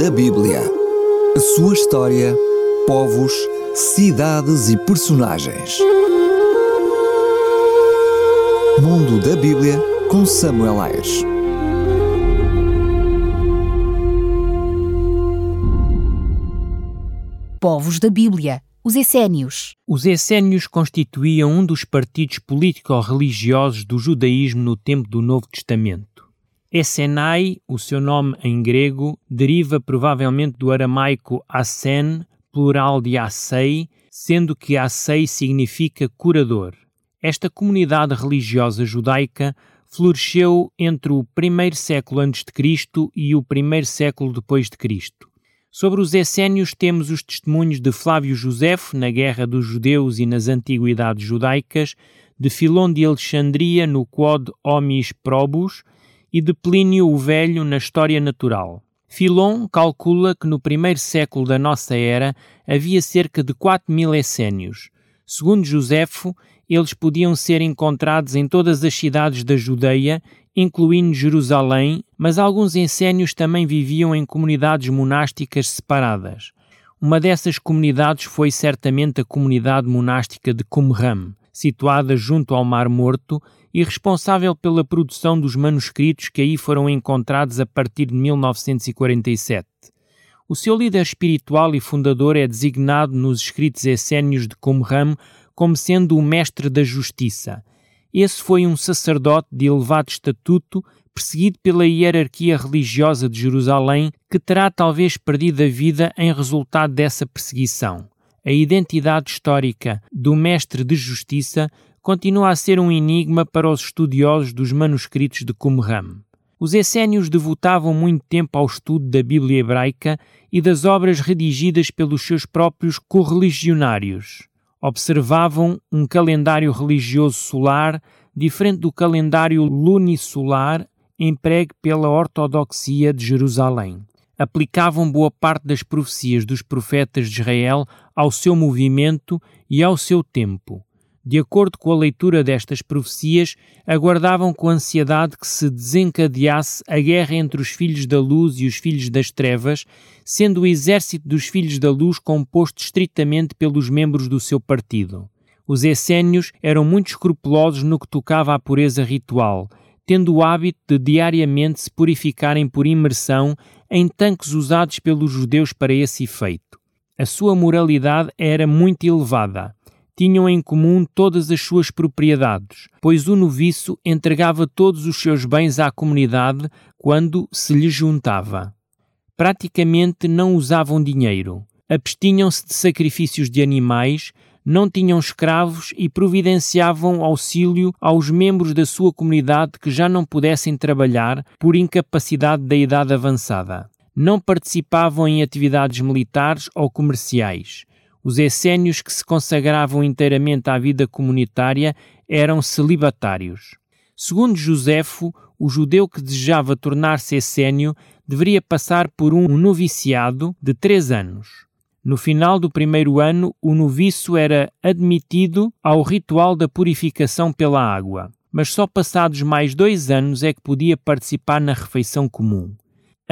da Bíblia. A sua história, povos, cidades e personagens. Mundo da Bíblia com Samuel Ayres. Povos da Bíblia, os Essénios. Os Essénios constituíam um dos partidos político-religiosos do judaísmo no tempo do Novo Testamento. Essenai, o seu nome em grego, deriva provavelmente do aramaico Asen, plural de Assei, sendo que Assei significa curador. Esta comunidade religiosa judaica floresceu entre o primeiro século antes de Cristo e o primeiro século depois de Cristo. Sobre os essénios temos os testemunhos de Flávio Josefo na Guerra dos Judeus e nas Antiguidades Judaicas, de Filon de Alexandria no Quod Homis Probus, e de Plínio o Velho na História Natural. Filon calcula que no primeiro século da nossa era havia cerca de 4 mil essénios. Segundo Josefo, eles podiam ser encontrados em todas as cidades da Judeia, incluindo Jerusalém, mas alguns essénios também viviam em comunidades monásticas separadas. Uma dessas comunidades foi certamente a comunidade monástica de Qumran, situada junto ao Mar Morto e responsável pela produção dos manuscritos que aí foram encontrados a partir de 1947. O seu líder espiritual e fundador é designado nos escritos essénios de Qumran como sendo o mestre da justiça. Esse foi um sacerdote de elevado estatuto, perseguido pela hierarquia religiosa de Jerusalém, que terá talvez perdido a vida em resultado dessa perseguição. A identidade histórica do mestre de justiça continua a ser um enigma para os estudiosos dos manuscritos de Qumran. Os essénios devotavam muito tempo ao estudo da Bíblia hebraica e das obras redigidas pelos seus próprios correligionários. Observavam um calendário religioso solar diferente do calendário lunisolar empregue pela ortodoxia de Jerusalém. Aplicavam boa parte das profecias dos profetas de Israel ao seu movimento e ao seu tempo de acordo com a leitura destas profecias, aguardavam com ansiedade que se desencadeasse a guerra entre os filhos da luz e os filhos das trevas, sendo o exército dos filhos da luz composto estritamente pelos membros do seu partido. Os essénios eram muito escrupulosos no que tocava à pureza ritual, tendo o hábito de diariamente se purificarem por imersão em tanques usados pelos judeus para esse efeito. A sua moralidade era muito elevada tinham em comum todas as suas propriedades, pois o noviço entregava todos os seus bens à comunidade quando se lhe juntava. Praticamente não usavam dinheiro, abstinham-se de sacrifícios de animais, não tinham escravos e providenciavam auxílio aos membros da sua comunidade que já não pudessem trabalhar por incapacidade da idade avançada. Não participavam em atividades militares ou comerciais os essénios que se consagravam inteiramente à vida comunitária eram celibatários. Segundo Josefo, o judeu que desejava tornar-se essénio deveria passar por um noviciado de três anos. No final do primeiro ano, o noviço era admitido ao ritual da purificação pela água, mas só passados mais dois anos é que podia participar na refeição comum.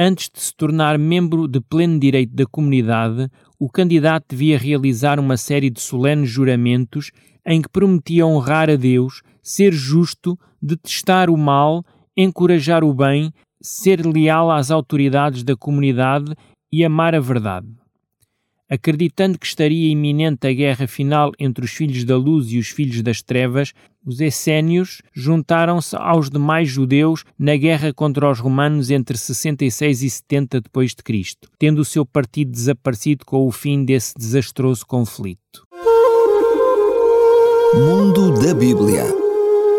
Antes de se tornar membro de pleno direito da comunidade, o candidato devia realizar uma série de solenes juramentos em que prometia honrar a Deus, ser justo, detestar o mal, encorajar o bem, ser leal às autoridades da comunidade e amar a verdade. Acreditando que estaria iminente a guerra final entre os filhos da luz e os filhos das trevas, os essénios juntaram-se aos demais judeus na guerra contra os romanos entre 66 e 70 depois de Cristo, tendo o seu partido desaparecido com o fim desse desastroso conflito. Mundo da Bíblia.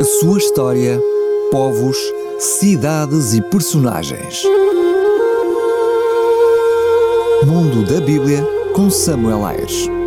A sua história, povos, cidades e personagens. Mundo da Bíblia com Samuel Ayres.